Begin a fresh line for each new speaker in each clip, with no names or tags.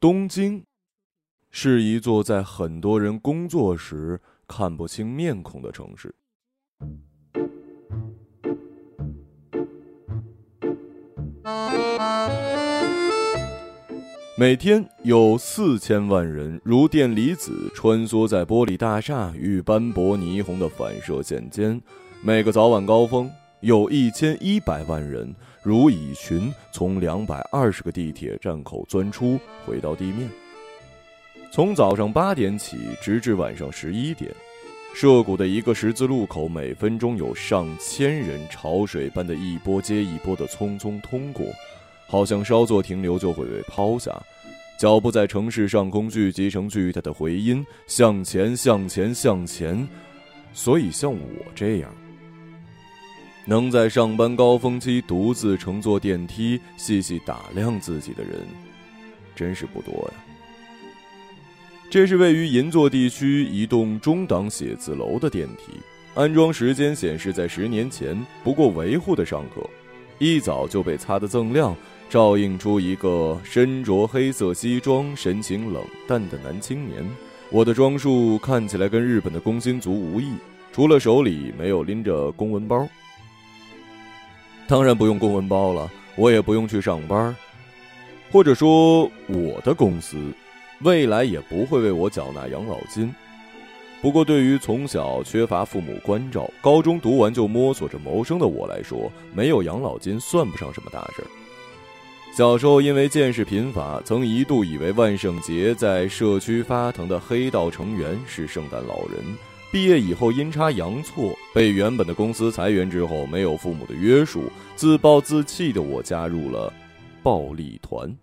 东京是一座在很多人工作时看不清面孔的城市。每天有四千万人如电离子穿梭在玻璃大厦与斑驳霓虹的反射线间，每个早晚高峰有一千一百万人如蚁群从两百二十个地铁站口钻出，回到地面。从早上八点起，直至晚上十一点，涉谷的一个十字路口，每分钟有上千人潮水般的一波接一波的匆匆通过。好像稍作停留就会被抛下，脚步在城市上空聚集成巨大的回音，向前，向前，向前。所以像我这样，能在上班高峰期独自乘坐电梯细细打量自己的人，真是不多呀。这是位于银座地区一栋中档写字楼的电梯，安装时间显示在十年前，不过维护的尚可，一早就被擦得锃亮。照映出一个身着黑色西装、神情冷淡的男青年。我的装束看起来跟日本的工薪族无异，除了手里没有拎着公文包。当然不用公文包了，我也不用去上班，或者说我的公司未来也不会为我缴纳养老金。不过，对于从小缺乏父母关照、高中读完就摸索着谋生的我来说，没有养老金算不上什么大事儿。小时候因为见识贫乏，曾一度以为万圣节在社区发腾的黑道成员是圣诞老人。毕业以后阴差阳错被原本的公司裁员之后，没有父母的约束，自暴自弃的我加入了暴力团。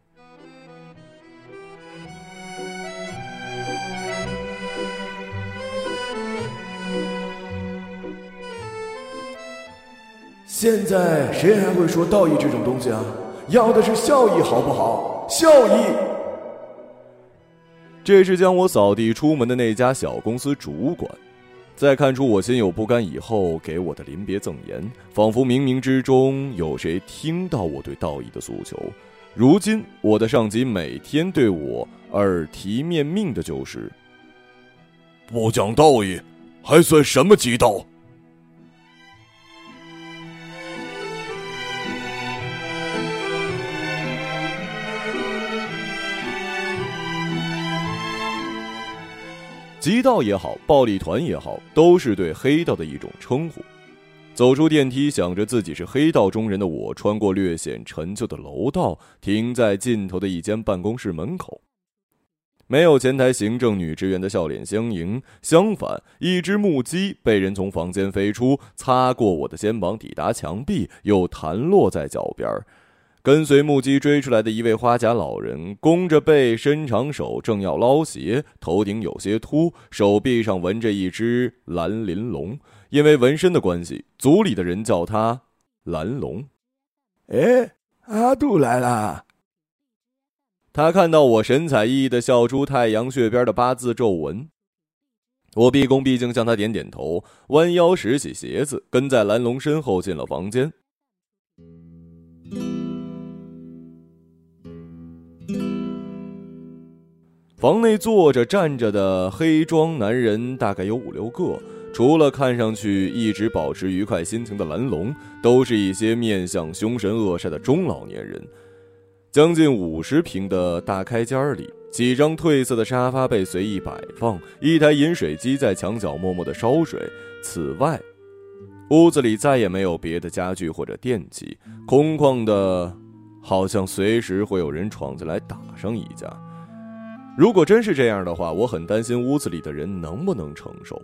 现在谁还会说道义这种东西啊？要的是效益，好不好？效益。
这是将我扫地出门的那家小公司主管，在看出我心有不甘以后，给我的临别赠言，仿佛冥冥之中有谁听到我对道义的诉求。如今，我的上级每天对我耳提面命的就是：
不讲道义，还算什么极道？
极道也好，暴力团也好，都是对黑道的一种称呼。走出电梯，想着自己是黑道中人的我，穿过略显陈旧的楼道，停在尽头的一间办公室门口。没有前台行政女职员的笑脸相迎，相反，一只木屐被人从房间飞出，擦过我的肩膀，抵达墙壁，又弹落在脚边儿。跟随木屐追出来的一位花甲老人，弓着背，伸长手，正要捞鞋，头顶有些秃，手臂上纹着一只蓝鳞龙。因为纹身的关系，族里的人叫他蓝龙。
哎，阿杜来啦。
他看到我，神采奕奕的笑出太阳穴边的八字皱纹。我毕恭毕敬向他点点头，弯腰拾起鞋子，跟在蓝龙身后进了房间。房内坐着、站着的黑装男人大概有五六个，除了看上去一直保持愉快心情的蓝龙，都是一些面相凶神恶煞的中老年人。将近五十平的大开间里，几张褪色的沙发被随意摆放，一台饮水机在墙角默默的烧水。此外，屋子里再也没有别的家具或者电器，空旷的，好像随时会有人闯进来打上一架。如果真是这样的话，我很担心屋子里的人能不能承受。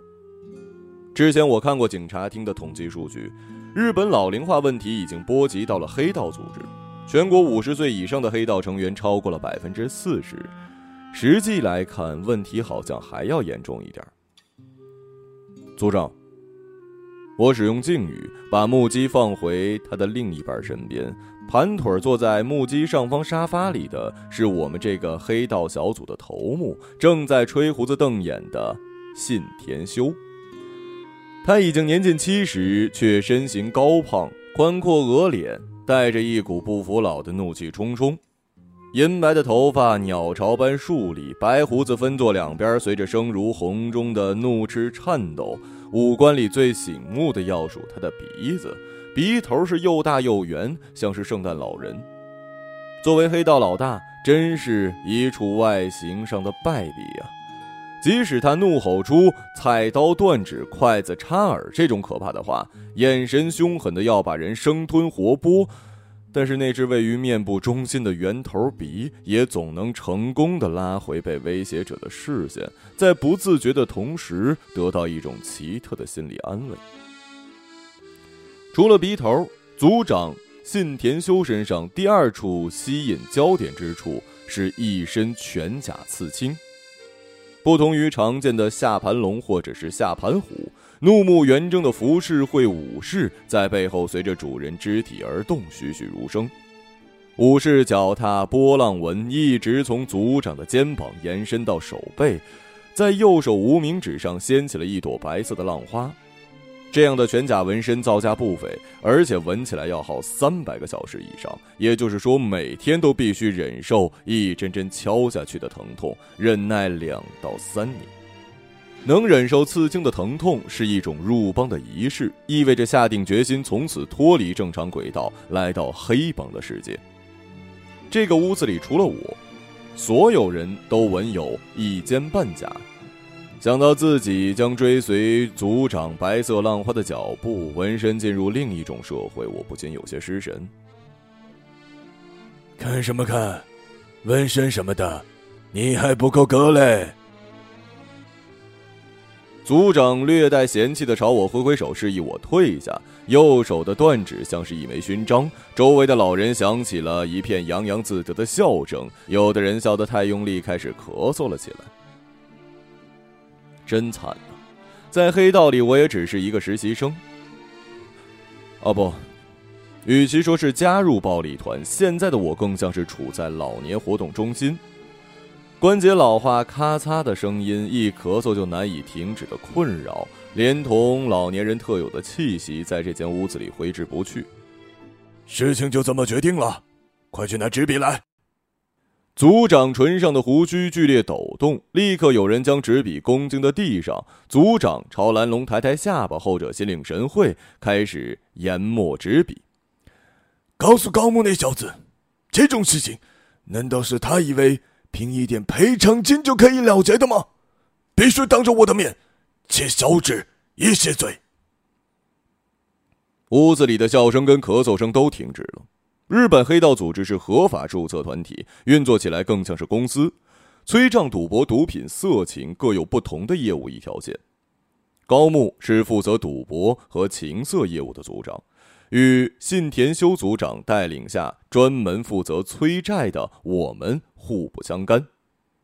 之前我看过警察厅的统计数据，日本老龄化问题已经波及到了黑道组织，全国五十岁以上的黑道成员超过了百分之四十。实际来看，问题好像还要严重一点。组长，我使用敬语，把木屐放回他的另一半身边。盘腿坐在木屐上方沙发里的是我们这个黑道小组的头目，正在吹胡子瞪眼的信田修。他已经年近七十，却身形高胖，宽阔额脸，带着一股不服老的怒气冲冲。银白的头发鸟巢般竖立，白胡子分作两边，随着声如洪钟的怒斥颤抖。五官里最醒目的要数他的鼻子，鼻头是又大又圆，像是圣诞老人。作为黑道老大，真是一处外形上的败笔啊！即使他怒吼出“菜刀断指，筷子插耳”这种可怕的话，眼神凶狠的要把人生吞活剥，但是那只位于面部中心的圆头鼻，也总能成功的拉回被威胁者的视线，在不自觉的同时，得到一种奇特的心理安慰。除了鼻头，组长信田修身上第二处吸引焦点之处，是一身全甲刺青。不同于常见的下盘龙或者是下盘虎，怒目圆睁的浮世绘武士在背后随着主人肢体而动，栩栩如生。武士脚踏波浪纹一直从组长的肩膀延伸到手背，在右手无名指上掀起了一朵白色的浪花。这样的全甲纹身造价不菲，而且纹起来要耗三百个小时以上，也就是说每天都必须忍受一针针敲下去的疼痛，忍耐两到三年。能忍受刺青的疼痛是一种入帮的仪式，意味着下定决心从此脱离正常轨道，来到黑帮的世界。这个屋子里除了我，所有人都纹有一肩半甲。想到自己将追随族长白色浪花的脚步，纹身进入另一种社会，我不禁有些失神。
看什么看？纹身什么的，你还不够格嘞！
族长略带嫌弃的朝我挥挥手，示意我退下。右手的断指像是一枚勋章，周围的老人响起了一片洋洋自得的笑声，有的人笑得太用力，开始咳嗽了起来。真惨啊！在黑道里，我也只是一个实习生。哦不，与其说是加入暴力团，现在的我更像是处在老年活动中心。关节老化，咔嚓的声音，一咳嗽就难以停止的困扰，连同老年人特有的气息，在这间屋子里挥之不去。
事情就这么决定了，快去拿纸笔来。
族长唇上的胡须剧烈抖动，立刻有人将纸笔恭敬的递上。族长朝蓝龙抬抬下巴，后者心领神会，开始研墨纸笔。
告诉高木那小子，这种事情，难道是他以为？凭一点赔偿金就可以了结的吗？必须当着我的面，切小指一谢罪。
屋子里的笑声跟咳嗽声都停止了。日本黑道组织是合法注册团体，运作起来更像是公司。催账、赌博、毒品、色情各有不同的业务一条线。高木是负责赌博和情色业务的组长，与信田修组长带领下，专门负责催债的我们。互不相干，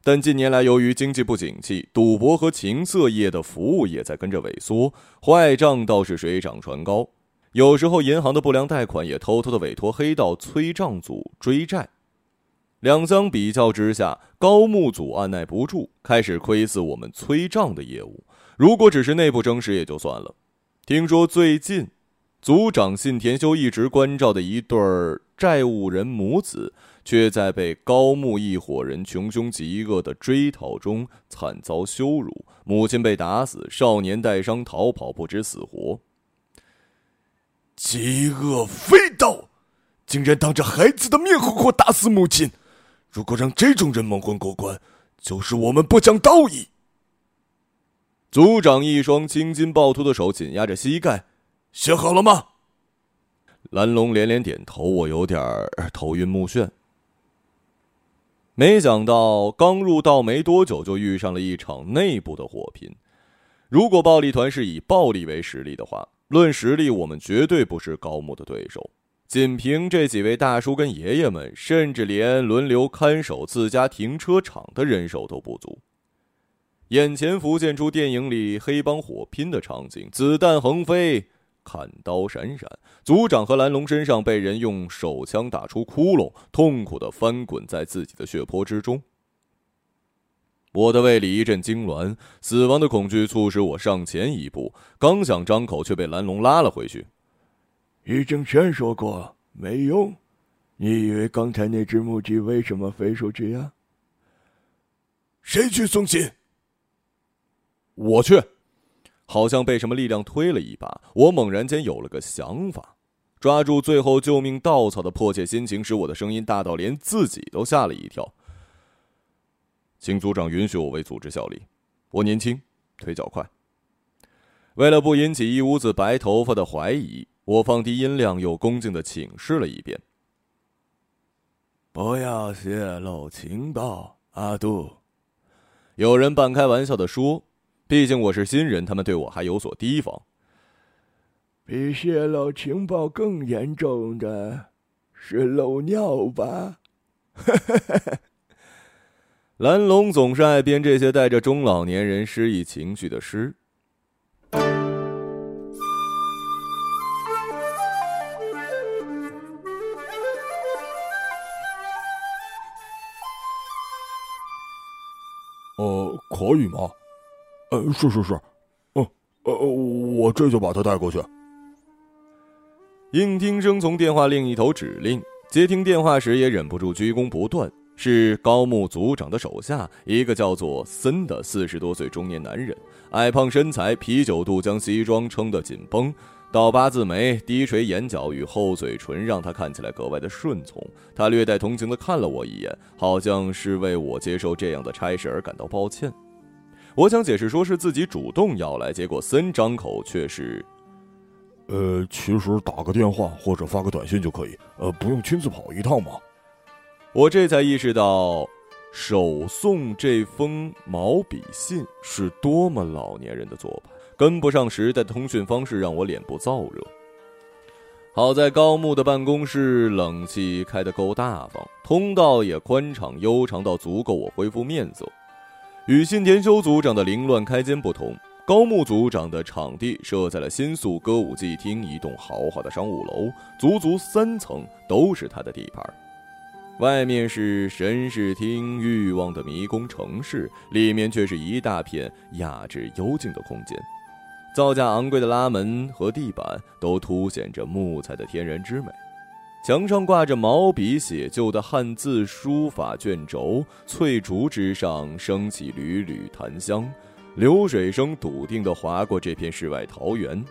但近年来由于经济不景气，赌博和情色业的服务也在跟着萎缩，坏账倒是水涨船高。有时候银行的不良贷款也偷偷的委托黑道催账组追债。两相比较之下，高木组按耐不住，开始窥伺我们催账的业务。如果只是内部争执也就算了，听说最近，组长信田修一直关照的一对儿债务人母子。却在被高木一伙人穷凶极恶的追讨中惨遭羞辱，母亲被打死，少年带伤逃跑，不知死活。
极恶飞刀，竟然当着孩子的面活活打死母亲！如果让这种人蒙混过关，就是我们不讲道义。
族长一双青筋暴突的手紧压着膝盖，
写好了吗？
蓝龙连连点头，我有点头晕目眩。没想到刚入道没多久，就遇上了一场内部的火拼。如果暴力团是以暴力为实力的话，论实力，我们绝对不是高木的对手。仅凭这几位大叔跟爷爷们，甚至连轮流看守自家停车场的人手都不足。眼前浮现出电影里黑帮火拼的场景，子弹横飞。砍刀闪闪，组长和蓝龙身上被人用手枪打出窟窿，痛苦的翻滚在自己的血泊之中。我的胃里一阵痉挛，死亡的恐惧促使我上前一步，刚想张口，却被蓝龙拉了回去。
已经劝说过，没用。你以为刚才那只木鸡为什么飞出去呀？
谁去送信？
我去。好像被什么力量推了一把，我猛然间有了个想法，抓住最后救命稻草的迫切心情，使我的声音大到连自己都吓了一跳。请组长允许我为组织效力。我年轻，腿脚快。为了不引起一屋子白头发的怀疑，我放低音量，又恭敬的请示了一遍：“
不要泄露情报，阿杜。”
有人半开玩笑的说。毕竟我是新人，他们对我还有所提防。
比泄露情报更严重的是漏尿吧？
蓝龙总是爱编这些带着中老年人失意情绪的诗。
呃，可以吗？呃，是是是，哦，呃，我这就把他带过去。
应听生从电话另一头指令，接听电话时也忍不住鞠躬不断。是高木组长的手下，一个叫做森的四十多岁中年男人，矮胖身材，啤酒肚将西装撑得紧绷，倒八字眉，低垂眼角与厚嘴唇让他看起来格外的顺从。他略带同情地看了我一眼，好像是为我接受这样的差事而感到抱歉。我想解释说是自己主动要来，结果森张口却是：“
呃，其实打个电话或者发个短信就可以，呃，不用亲自跑一趟嘛。”
我这才意识到，手送这封毛笔信是多么老年人的做派，跟不上时代的通讯方式，让我脸部燥热。好在高木的办公室冷气开得够大方，通道也宽敞悠长到足够我恢复面色。与信田修组长的凌乱开间不同，高木组长的场地设在了新宿歌舞伎厅一栋豪华的商务楼，足足三层都是他的地盘。外面是神视厅欲望的迷宫城市，里面却是一大片雅致幽静的空间。造价昂贵的拉门和地板都凸显着木材的天然之美。墙上挂着毛笔写就的汉字书法卷轴，翠竹之上升起缕缕檀香，流水声笃定地划过这片世外桃源。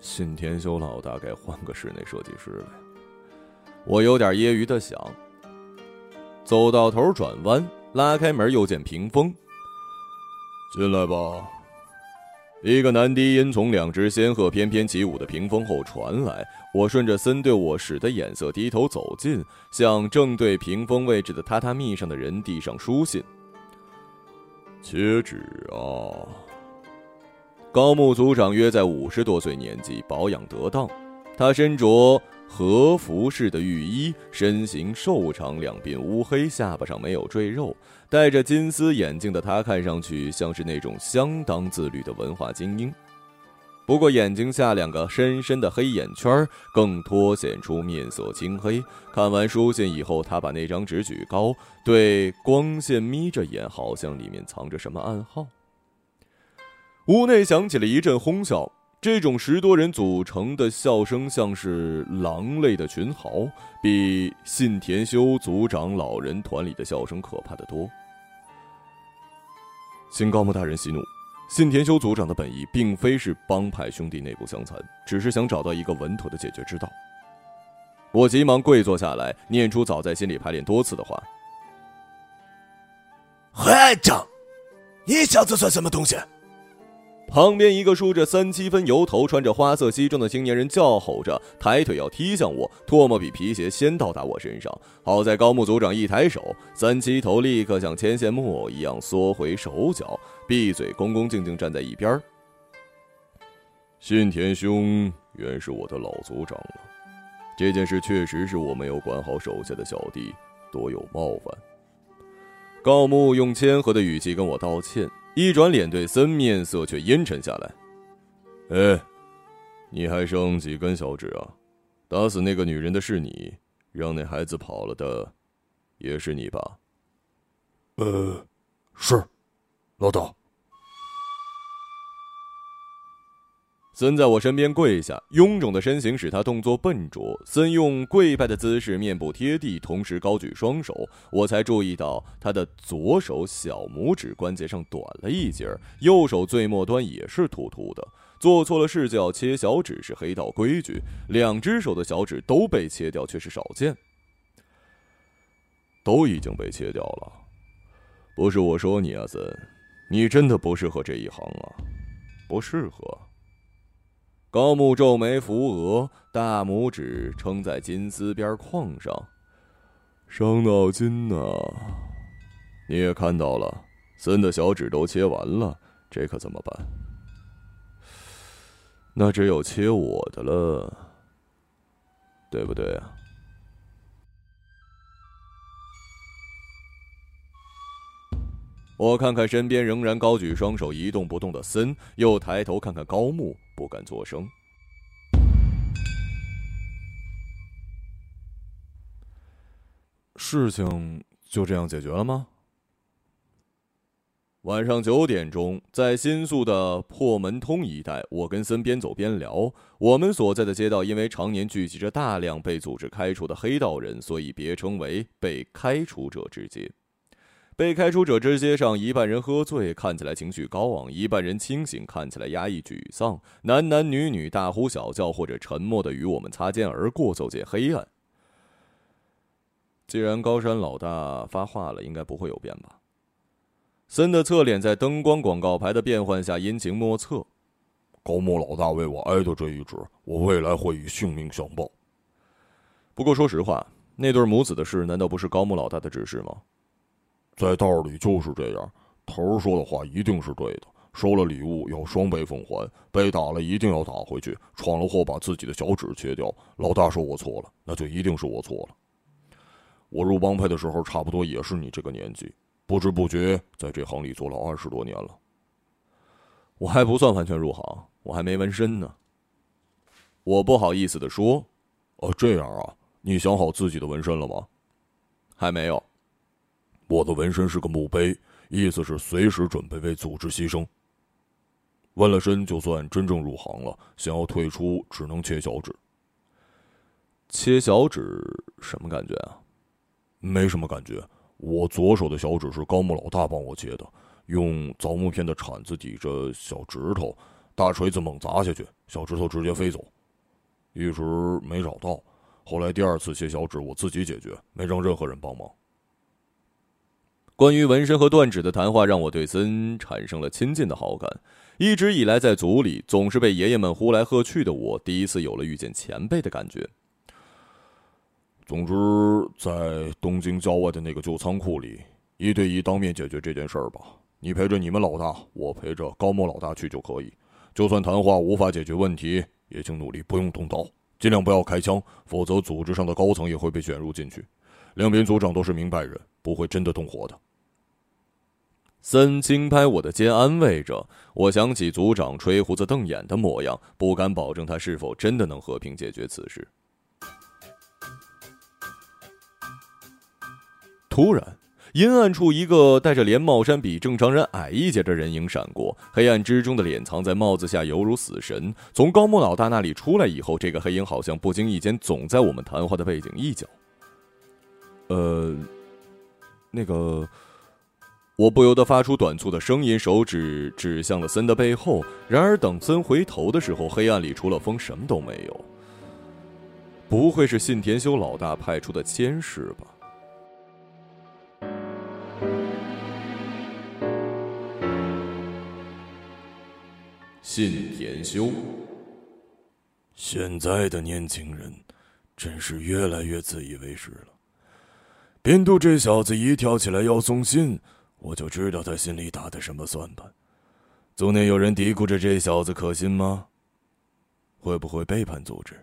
信田修老大概换个室内设计师了！我有点揶揄的想。走到头转弯，拉开门，又见屏风。
进来吧。
一个男低音从两只仙鹤翩翩起舞的屏风后传来，我顺着森对我使的眼色低头走近，向正对屏风位置的榻榻米上的人递上书信。
切纸啊！
高木组长约在五十多岁年纪，保养得当，他身着。和服式的浴衣，身形瘦长，两鬓乌黑，下巴上没有赘肉，戴着金丝眼镜的他，看上去像是那种相当自律的文化精英。不过眼睛下两个深深的黑眼圈，更凸显出面色青黑。看完书信以后，他把那张纸举高，对光线眯着眼，好像里面藏着什么暗号。屋内响起了一阵哄笑。这种十多人组成的笑声，像是狼类的群嚎，比信田修组长老人团里的笑声可怕的多。请高木大人息怒，信田修组长的本意并非是帮派兄弟内部相残，只是想找到一个稳妥的解决之道。我急忙跪坐下来，念出早在心里排练多次的话：“
会长，你小子算什么东西？”
旁边一个梳着三七分油头、穿着花色西装的青年人叫吼着，抬腿要踢向我，唾沫比皮鞋先到达我身上。好在高木组长一抬手，三七头立刻像牵线木偶一样缩回手脚，闭嘴，恭恭敬敬站在一边。信田兄原是我的老组长了，这件事确实是我没有管好手下的小弟，多有冒犯。高木用谦和的语气跟我道歉。一转脸对森，面色却阴沉下来。哎，你还剩几根小指啊？打死那个女人的是你，让那孩子跑了的，也是你吧？
呃，是，老大。
森在我身边跪下，臃肿的身形使他动作笨拙。森用跪拜的姿势，面部贴地，同时高举双手。我才注意到他的左手小拇指关节上短了一截，右手最末端也是突突的。做错了事就要切小指是黑道规矩，两只手的小指都被切掉却是少见。都已经被切掉了，不是我说你啊，森，你真的不适合这一行啊，不适合。高木皱眉扶额，大拇指撑在金丝边框上，伤脑筋呢。你也看到了，森的小指都切完了，这可怎么办？那只有切我的了，对不对啊？我看看身边仍然高举双手一动不动的森，又抬头看看高木，不敢作声。
事情就这样解决了吗？
晚上九点钟，在新宿的破门通一带，我跟森边走边聊。我们所在的街道因为常年聚集着大量被组织开除的黑道人，所以别称为“被开除者之街”。被开除者之街上，一半人喝醉，看起来情绪高昂；一半人清醒，看起来压抑沮丧。男男女女大呼小叫，或者沉默的与我们擦肩而过，走进黑暗。既然高山老大发话了，应该不会有变吧？森的侧脸在灯光广告牌的变换下阴晴莫测。
高木老大为我挨的这一指，我未来会以性命相报。
不过说实话，那对母子的事，难道不是高木老大的指示吗？
在道里就是这样，头儿说的话一定是对的。收了礼物要双倍奉还，被打了一定要打回去。闯了祸把自己的小指切掉，老大说我错了，那就一定是我错了。我入帮派的时候，差不多也是你这个年纪，不知不觉在这行里做了二十多年了。
我还不算完全入行，我还没纹身呢。我不好意思的说：“
哦，这样啊，你想好自己的纹身了吗？”
还没有。
我的纹身是个墓碑，意思是随时准备为组织牺牲。纹了身，就算真正入行了，想要退出，只能切小指。
切小指什么感觉啊？
没什么感觉。我左手的小指是高木老大帮我切的，用凿木片的铲子抵着小指头，大锤子猛砸下去，小指头直接飞走。一直没找到，后来第二次切小指我自己解决，没让任何人帮忙。
关于纹身和断指的谈话，让我对森产生了亲近的好感。一直以来在组里总是被爷爷们呼来喝去的我，第一次有了遇见前辈的感觉。
总之，在东京郊外的那个旧仓库里，一对一当面解决这件事儿吧。你陪着你们老大，我陪着高木老大去就可以。就算谈话无法解决问题，也请努力不用动刀，尽量不要开枪，否则组织上的高层也会被卷入进去。两边组长都是明白人，不会真的动火的。
森轻拍我的肩，安慰着我。想起组长吹胡子瞪眼的模样，不敢保证他是否真的能和平解决此事。突然，阴暗处一个戴着连帽衫、比正常人矮一截的人影闪过，黑暗之中的脸藏在帽子下，犹如死神。从高木老大那里出来以后，这个黑影好像不经意间总在我们谈话的背景一角。呃，那个。我不由得发出短促的声音，手指指向了森的背后。然而，等森回头的时候，黑暗里除了风，什么都没有。不会是信田修老大派出的监视吧？信田修，
现在的年轻人真是越来越自以为是了。边度这小子一跳起来要送信。我就知道他心里打的什么算盘。总得有人嘀咕着这小子可信吗？会不会背叛组织？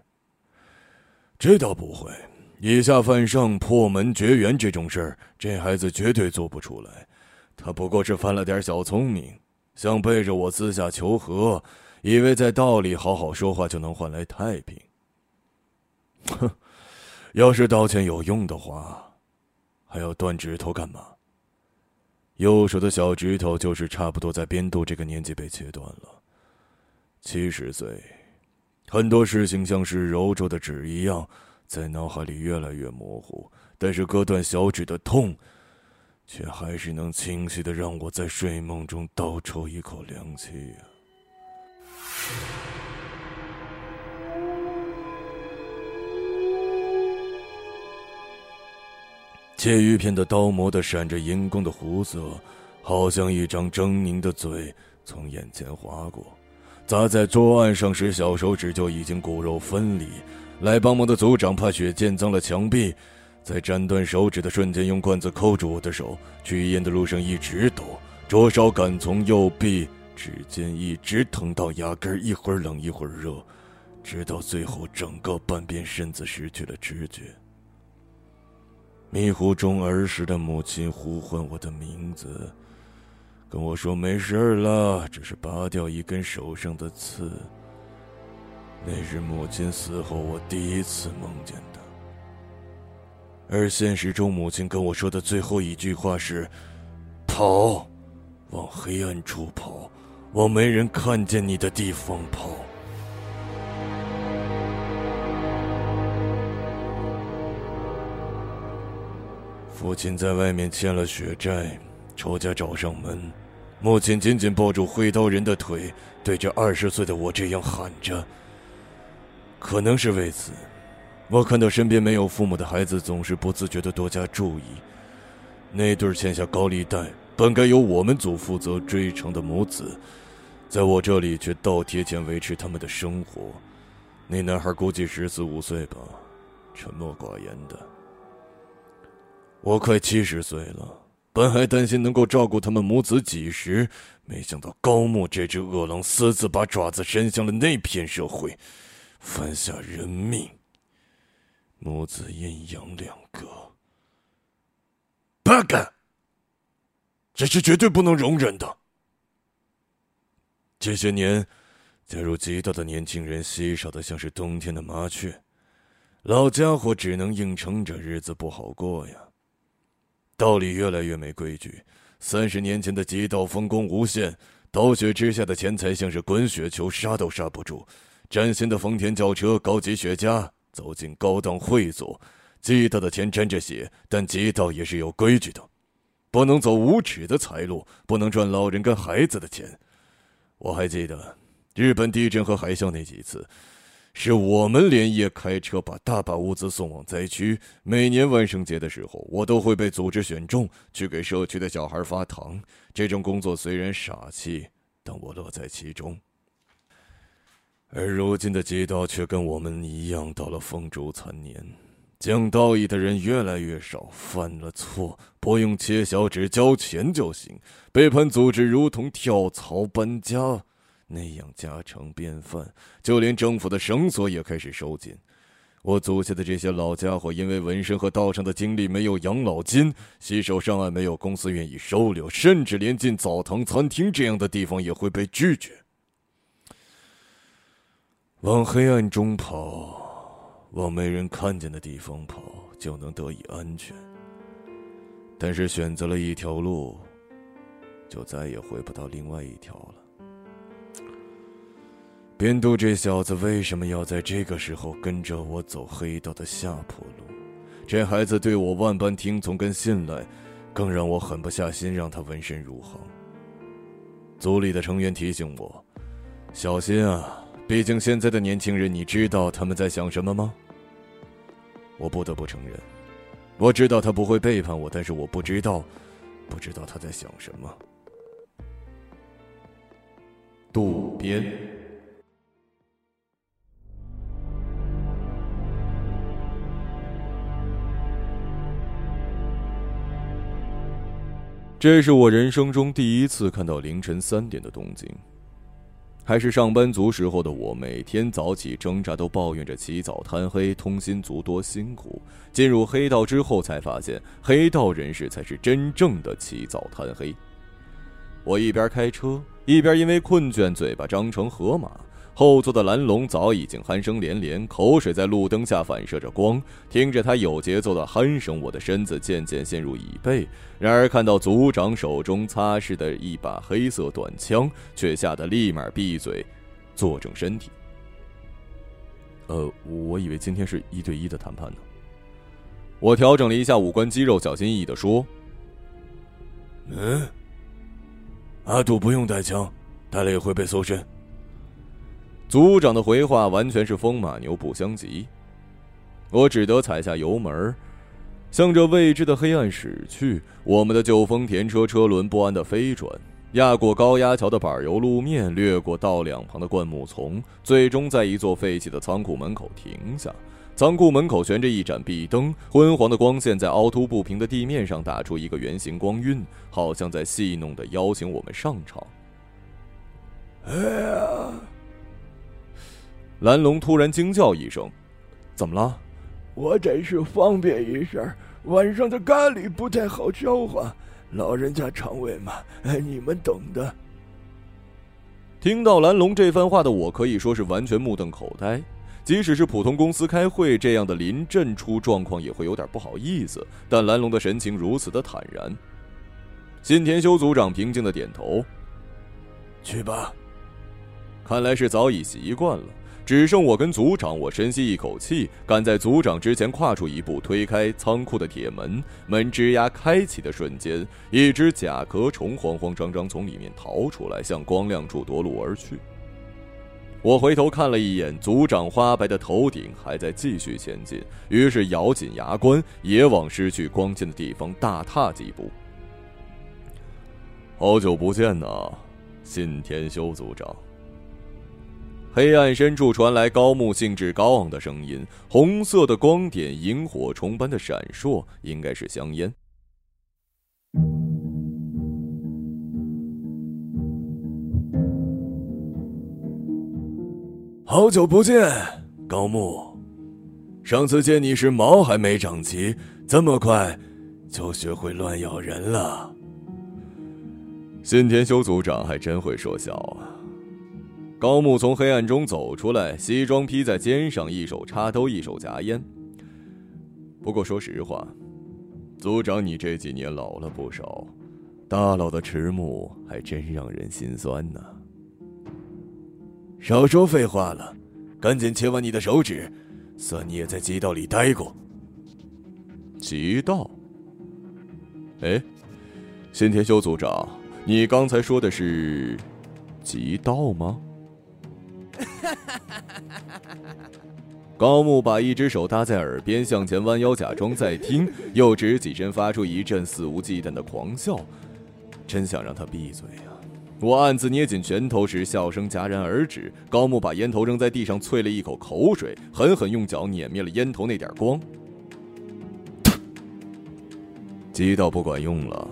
这倒不会。以下犯上、破门绝缘这种事儿，这孩子绝对做不出来。他不过是犯了点小聪明，想背着我私下求和，以为在道里好好说话就能换来太平。哼，要是道歉有用的话，还要断指头干嘛？右手的小指头就是差不多在边度这个年纪被切断了，
七十岁，很多事情像是揉皱的纸一样，在脑海里越来越模糊。但是割断小指的痛，却还是能清晰的让我在睡梦中倒抽一口凉气呀。切鱼片的刀磨得闪着银光的湖色，好像一张狰狞的嘴从眼前划过。砸在桌案上时，小手指就已经骨肉分离。来帮忙的组长怕血溅脏了墙壁，在斩断手指的瞬间，用罐子扣住我的手。去医院的路上一直抖，灼烧感从右臂指尖一直疼到牙根，一会儿冷一会儿热，直到最后整个半边身子失去了知觉。迷糊中，儿时的母亲呼唤我的名字，跟我说：“没事了，只是拔掉一根手上的刺。”那是母亲死后我第一次梦见的。而现实中，母亲跟我说的最后一句话是：“跑，往黑暗处跑，往没人看见你的地方跑。”父亲在外面欠了血债，仇家找上门，母亲紧紧抱住挥刀人的腿，对着二十岁的我这样喊着。可能是为此，我看到身边没有父母的孩子总是不自觉的多加注意。那对欠下高利贷、本该由我们组负责追偿的母子，在我这里却倒贴钱维持他们的生活。那男孩估计十四五岁吧，沉默寡言的。我快七十岁了，本还担心能够照顾他们母子几时，没想到高木这只恶狼私自把爪子伸向了那片社会，犯下人命。母子阴阳两隔，八嘎！这是绝对不能容忍的。这些年，加入极大的年轻人稀少的像是冬天的麻雀，老家伙只能硬撑着，日子不好过呀。道理越来越没规矩。三十年前的极道风光无限，刀雪之下的钱财像是滚雪球，杀都杀不住。崭新的丰田轿车，高级雪茄，走进高档会所。极道的钱沾着血，但极道也是有规矩的，不能走无耻的财路，不能赚老人跟孩子的钱。我还记得日本地震和海啸那几次。是我们连夜开车把大把物资送往灾区。每年万圣节的时候，我都会被组织选中去给社区的小孩发糖。这种工作虽然傻气，但我乐在其中。而如今的街道却跟我们一样，到了风烛残年，讲道义的人越来越少，犯了错不用切小指交钱就行，背叛组织如同跳槽搬家。那样家常便饭，就连政府的绳索也开始收紧。我祖下的这些老家伙，因为纹身和道上的经历没有养老金，洗手上岸没有公司愿意收留，甚至连进澡堂、餐厅这样的地方也会被拒绝。往黑暗中跑，往没人看见的地方跑，就能得以安全。但是选择了一条路，就再也回不到另外一条了。边度这小子为什么要在这个时候跟着我走黑道的下坡路？这孩子对我万般听从跟信赖，更让我狠不下心让他纹身入行。组里的成员提醒我：“小心啊，毕竟现在的年轻人，你知道他们在想什么吗？”我不得不承认，我知道他不会背叛我，但是我不知道，不知道他在想什么。渡边。
这是我人生中第一次看到凌晨三点的东京。还是上班族时候的我，每天早起挣扎，都抱怨着起早贪黑、通心族多辛苦。进入黑道之后，才发现黑道人士才是真正的起早贪黑。我一边开车，一边因为困倦，嘴巴张成河马。后座的蓝龙早已经鼾声连连，口水在路灯下反射着光。听着他有节奏的鼾声，我的身子渐渐陷入椅背。然而看到组长手中擦拭的一把黑色短枪，却吓得立马闭嘴，
坐正身体。呃，我以为今天是一对一的谈判呢。我调整了一下五官肌肉，小心翼翼的说：“
嗯，阿杜不用带枪，带了也会被搜身。”
组长的回话完全是风马牛不相及，我只得踩下油门，向着未知的黑暗驶去。我们的旧丰田车车轮不安的飞转。压过高压桥的柏油路面，掠过道两旁的灌木丛，最终在一座废弃的仓库门口停下。仓库门口悬着一盏壁灯，昏黄的光线在凹凸不平的地面上打出一个圆形光晕，好像在戏弄的邀请我们上场。
哎呀！
蓝龙突然惊叫一声：“怎么了？”
我只是方便一下，晚上的咖喱不太好消化。老人家肠胃嘛，哎，你们懂的。
听到蓝龙这番话的我，可以说是完全目瞪口呆。即使是普通公司开会这样的临阵出状况，也会有点不好意思。但蓝龙的神情如此的坦然。信田修组长平静的点头：“
去吧。”
看来是早已习惯了。只剩我跟组长，我深吸一口气，赶在组长之前跨出一步，推开仓库的铁门。门吱呀开启的瞬间，一只甲壳虫慌慌张张从里面逃出来，向光亮处夺路而去。我回头看了一眼组长花白的头顶，还在继续前进，于是咬紧牙关，也往失去光线的地方大踏几步。好久不见呐，信天修组长。黑暗深处传来高木兴致高昂的声音，红色的光点萤火虫般的闪烁，应该是香烟。
好久不见，高木。上次见你时毛还没长齐，这么快就学会乱咬人了。
新田修组长还真会说笑啊。高木从黑暗中走出来，西装披在肩上，一手插兜，一手夹烟。不过说实话，组长你这几年老了不少，大佬的迟暮还真让人心酸呢。
少说废话了，赶紧切完你的手指，算你也在极道里待过。
极道？哎，新田修组长，你刚才说的是极道吗？高木把一只手搭在耳边，向前弯腰，假装在听，又直起身，发出一阵肆无忌惮的狂笑。真想让他闭嘴呀！我暗自捏紧拳头时，笑声戛然而止。高木把烟头扔在地上，啐了一口口水，狠狠用脚碾灭了烟头那点光。激到不管用了，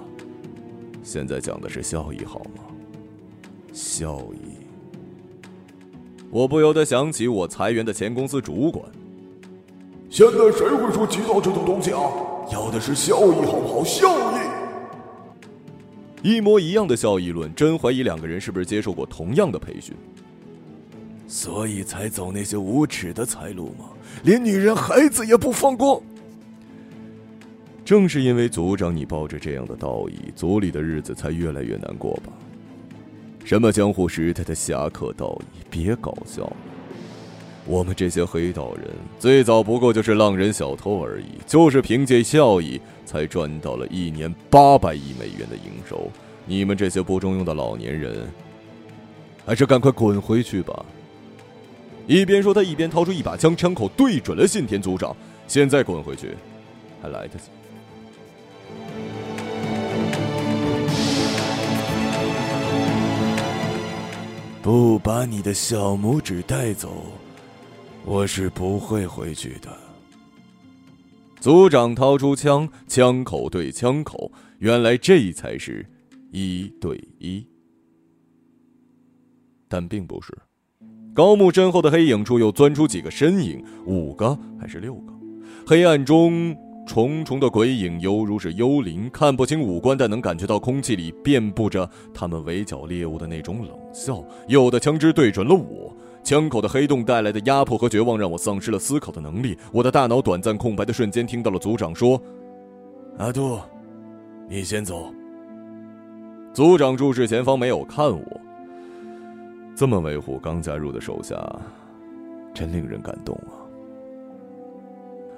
现在讲的是效益好吗？效益。我不由得想起我裁员的前公司主管。
现在谁会说急道这种东西啊？要的是效益，好不好？效益。
一模一样的效益论，真怀疑两个人是不是接受过同样的培训。
所以才走那些无耻的财路吗？连女人孩子也不放过。
正是因为组长你抱着这样的道义，组里的日子才越来越难过吧。什么江湖时代的侠客道义？别搞笑了！我们这些黑道人最早不过就是浪人小偷而已，就是凭借效益才赚到了一年八百亿美元的营收。你们这些不中用的老年人，还是赶快滚回去吧！一边说，他一边掏出一把枪，枪口对准了信田组长。现在滚回去，还来得及。
不把你的小拇指带走，我是不会回去的。
组长掏出枪，枪口对枪口，原来这才是一对一，但并不是。高木身后的黑影处又钻出几个身影，五个还是六个？黑暗中。重重的鬼影犹如是幽灵，看不清五官，但能感觉到空气里遍布着他们围剿猎物的那种冷笑。有的枪支对准了我，枪口的黑洞带来的压迫和绝望让我丧失了思考的能力。我的大脑短暂空白的瞬间，听到了组长说：“
阿杜，你先走。”
组长注视前方，没有看我。这么维护刚加入的手下，真令人感动啊！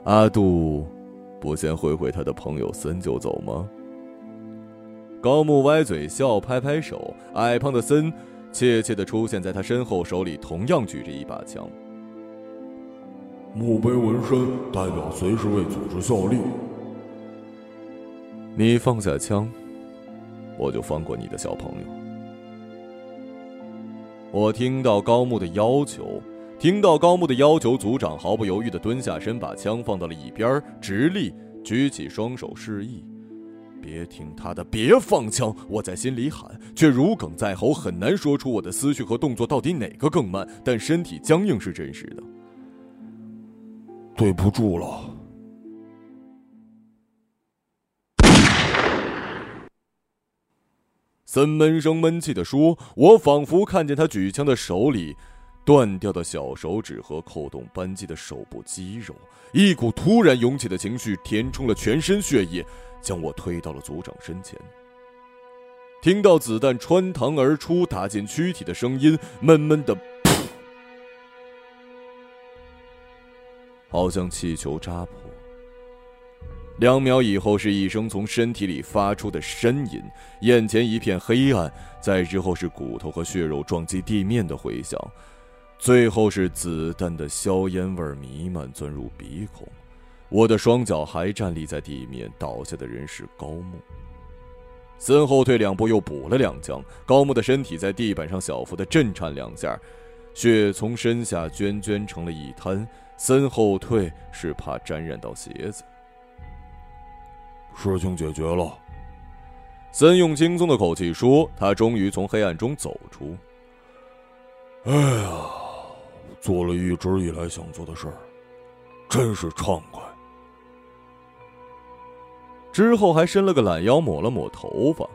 阿杜，不先会会他的朋友森就走吗？高木歪嘴笑，拍拍手，矮胖的森怯怯的出现在他身后，手里同样举着一把枪。
墓碑纹身代表随时为组织效力。
你放下枪，我就放过你的小朋友。我听到高木的要求。听到高木的要求，组长毫不犹豫地蹲下身，把枪放到了一边，直立，举起双手示意：“别听他的，别放枪！”我在心里喊，却如鲠在喉，很难说出我的思绪和动作到底哪个更慢。但身体僵硬是真实的。
对不住了。
森闷声闷气地说：“我仿佛看见他举枪的手里。”断掉的小手指和扣动扳机的手部肌肉，一股突然涌起的情绪填充了全身血液，将我推到了组长身前。听到子弹穿膛而出打进躯体的声音，闷闷的，噗，好像气球扎破。两秒以后，是一声从身体里发出的呻吟，眼前一片黑暗，再之后是骨头和血肉撞击地面的回响。最后是子弹的硝烟味弥漫，钻入鼻孔。我的双脚还站立在地面，倒下的人是高木。森后退两步，又补了两枪。高木的身体在地板上小幅的震颤两下，血从身下涓涓成了一滩。森后退是怕沾染到鞋子。
事情解决了，
森用轻松的口气说：“他终于从黑暗中走出。”
哎呀！做了一直以来想做的事儿，真是畅快。
之后还伸了个懒腰，抹了抹头发。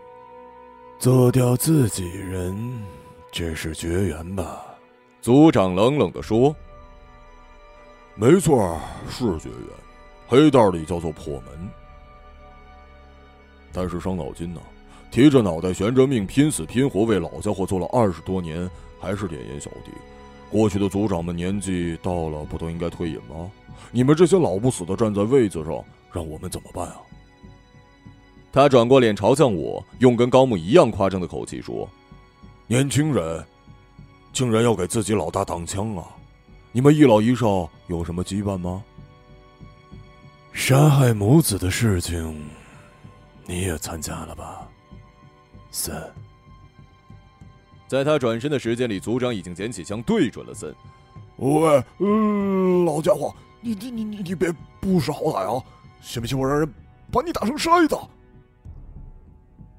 做掉自己人，这是绝缘吧？
组长冷冷的说：“
没错，是绝缘，黑道里叫做破门。但是伤脑筋呢，提着脑袋悬着命，拼死拼活为老家伙做了二十多年，还是点烟小弟。”过去的族长们年纪到了，不都应该退隐吗？你们这些老不死的站在位子上，让我们怎么办啊？
他转过脸朝向我，用跟高木一样夸张的口气说：“
年轻人，竟然要给自己老大挡枪啊！你们一老一少有什么羁绊吗？
杀害母子的事情，你也参加了吧？三。”
在他转身的时间里，组长已经捡起枪对准了森。
喂，嗯，老家伙，你你你你你别不识好歹啊！信不信我让人把你打成筛子？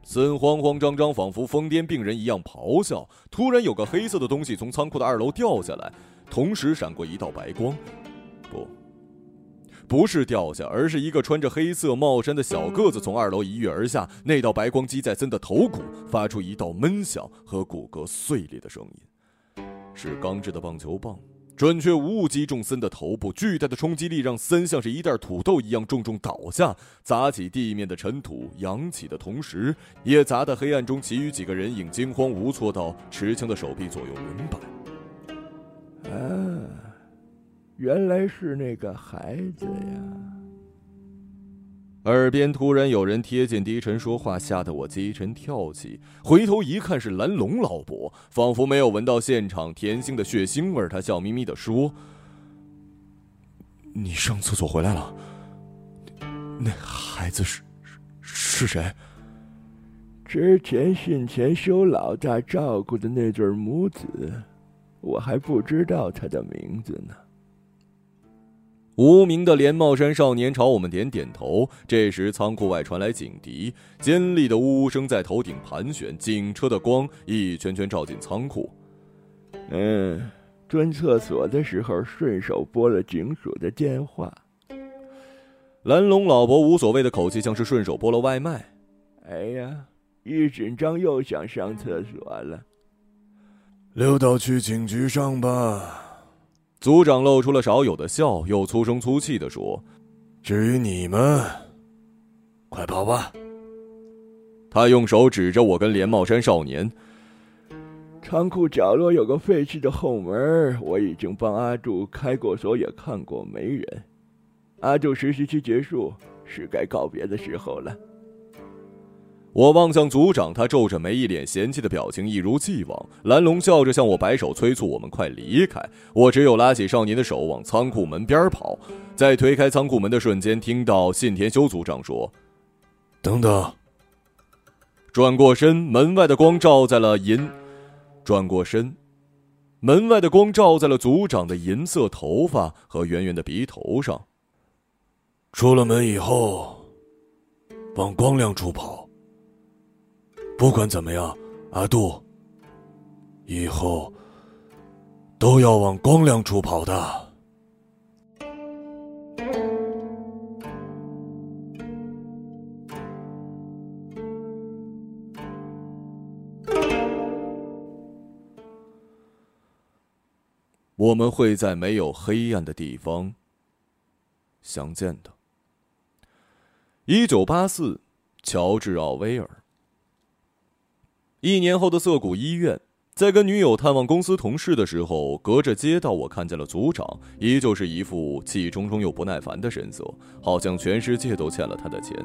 森慌慌张张，仿佛疯癫病人一样咆哮。突然，有个黑色的东西从仓库的二楼掉下来，同时闪过一道白光。不。不是掉下，而是一个穿着黑色帽衫的小个子从二楼一跃而下。那道白光击在森的头骨，发出一道闷响和骨骼碎裂的声音。是钢制的棒球棒，准确无误击中森的头部。巨大的冲击力让森像是一袋土豆一样重重倒下，砸起地面的尘土，扬起的同时，也砸得黑暗中其余几个人影惊慌无措，到持枪的手臂左右轮摆。
啊。原来是那个孩子呀！
耳边突然有人贴近低沉说话，吓得我鸡沉跳起。回头一看，是蓝龙老伯，仿佛没有闻到现场甜腥的血腥味他笑眯眯的说：“你上厕所回来了？那孩子是是谁？
之前信前修老大照顾的那对母子，我还不知道他的名字呢。”
无名的连帽衫少年朝我们点点头。这时，仓库外传来警笛，尖利的呜呜声在头顶盘旋，警车的光一圈圈照进仓库。
嗯，蹲厕所的时候顺手拨了警署的电话。
蓝龙老伯无所谓的口气，像是顺手拨了外卖。
哎呀，一紧张又想上厕所了。
溜到去警局上吧。
组长露出了少有的笑，又粗声粗气的说：“
至于你们，快跑吧。”
他用手指着我跟连帽衫少年：“
仓库角落有个废弃的后门，我已经帮阿柱开过锁，也看过，没人。阿柱实习期结束，是该告别的时候了。
我望向组长，他皱着眉，一脸嫌弃的表情，一如既往。蓝龙笑着向我摆手，催促我们快离开。我只有拉起少年的手，往仓库门边跑。在推开仓库门的瞬间，听到信田修组长说：“
等等。”
转过身，门外的光照在了银。转过身，门外的光照在了组长的银色头发和圆圆的鼻头上。
出了门以后，往光亮处跑。不管怎么样，阿杜，以后都要往光亮处跑的。
我们会在没有黑暗的地方相见的。一九八四，乔治·奥威尔。一年后的涩谷医院，在跟女友探望公司同事的时候，隔着街道，我看见了组长，依旧是一副气冲冲又不耐烦的神色，好像全世界都欠了他的钱。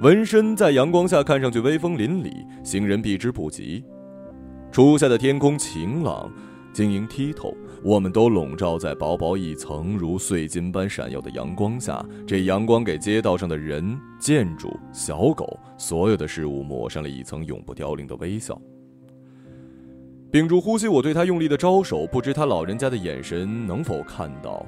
纹身在阳光下看上去威风凛凛，行人避之不及。初夏的天空晴朗，晶莹剔透。我们都笼罩在薄薄一层如碎金般闪耀的阳光下，这阳光给街道上的人、建筑、小狗，所有的事物抹上了一层永不凋零的微笑。屏住呼吸，我对他用力的招手，不知他老人家的眼神能否看到。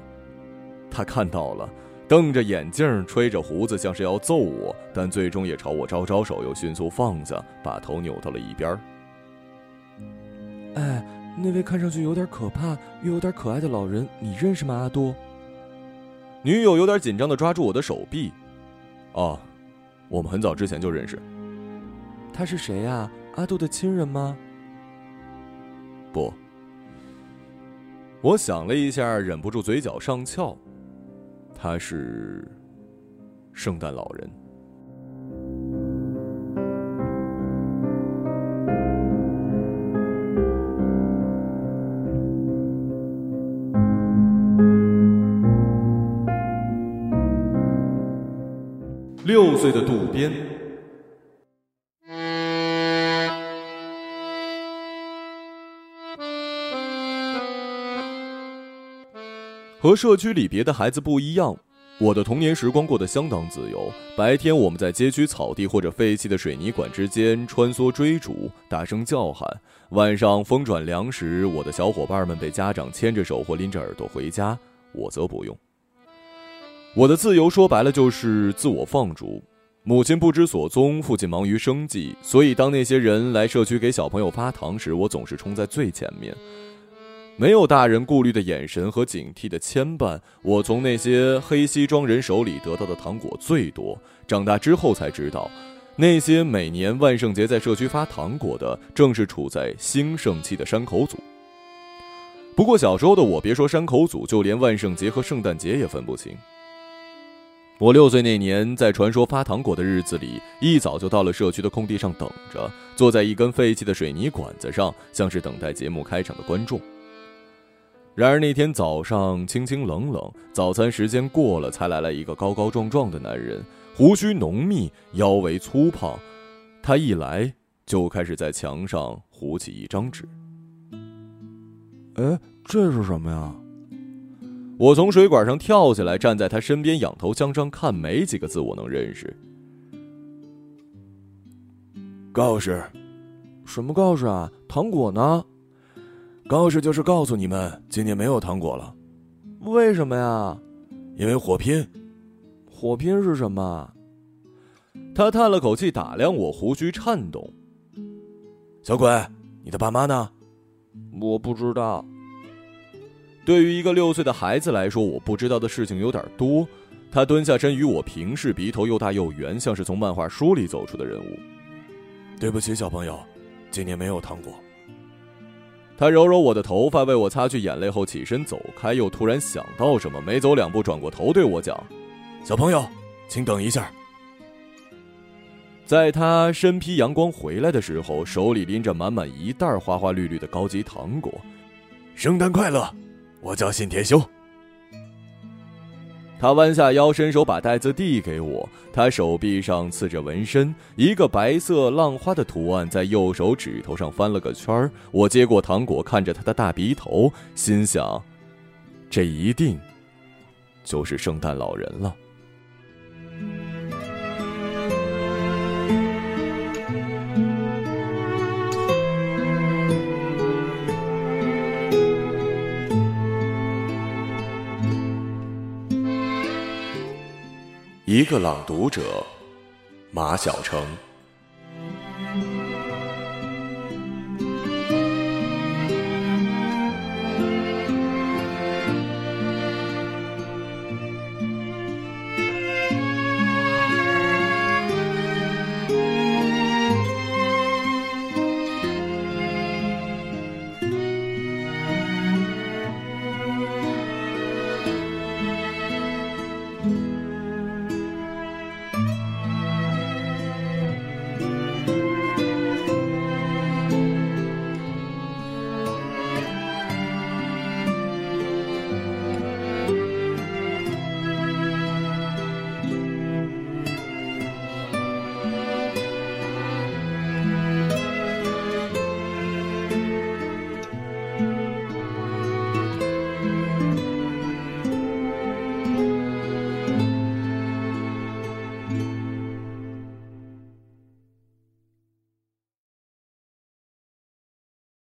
他看到了，瞪着眼镜，吹着胡子，像是要揍我，但最终也朝我招招手，又迅速放下，把头扭到了一边。
哎。那位看上去有点可怕又有点可爱的老人，你认识吗，阿多？
女友有点紧张的抓住我的手臂。哦，我们很早之前就认识。
他是谁呀？阿杜的亲人吗？
不。我想了一下，忍不住嘴角上翘。他是圣诞老人。六岁的渡边，和社区里别的孩子不一样。我的童年时光过得相当自由。白天我们在街区草地或者废弃的水泥管之间穿梭追逐，大声叫喊；晚上风转凉时，我的小伙伴们被家长牵着手或拎着耳朵回家，我则不用。我的自由说白了就是自我放逐，母亲不知所踪，父亲忙于生计，所以当那些人来社区给小朋友发糖时，我总是冲在最前面。没有大人顾虑的眼神和警惕的牵绊，我从那些黑西装人手里得到的糖果最多。长大之后才知道，那些每年万圣节在社区发糖果的，正是处在兴盛期的山口组。不过小时候的我，别说山口组，就连万圣节和圣诞节也分不清。我六岁那年，在传说发糖果的日子里，一早就到了社区的空地上等着，坐在一根废弃的水泥管子上，像是等待节目开场的观众。然而那天早上清清冷冷，早餐时间过了，才来了一个高高壮壮的男人，胡须浓密，腰围粗胖。他一来就开始在墙上糊起一张纸。
哎，这是什么呀？
我从水管上跳下来，站在他身边，仰头向上看，没几个字我能认识。
告示，
什么告示啊？糖果呢？
告示就是告诉你们，今年没有糖果了。
为什么呀？
因为火拼。
火拼是什么？
他叹了口气，打量我，胡须颤动。
小鬼，你的爸妈呢？
我不知道。
对于一个六岁的孩子来说，我不知道的事情有点多。他蹲下身与我平视，鼻头又大又圆，像是从漫画书里走出的人物。
对不起，小朋友，今年没有糖果。
他揉揉我的头发，为我擦去眼泪后起身走开，又突然想到什么，没走两步转过头对我讲：“
小朋友，请等一下。”
在他身披阳光回来的时候，手里拎着满满一袋花花绿绿的高级糖果。
圣诞快乐！我叫信田修。
他弯下腰，伸手把袋子递给我。他手臂上刺着纹身，一个白色浪花的图案在右手指头上翻了个圈。我接过糖果，看着他的大鼻头，心想：这一定就是圣诞老人了。一个朗读者，马晓成。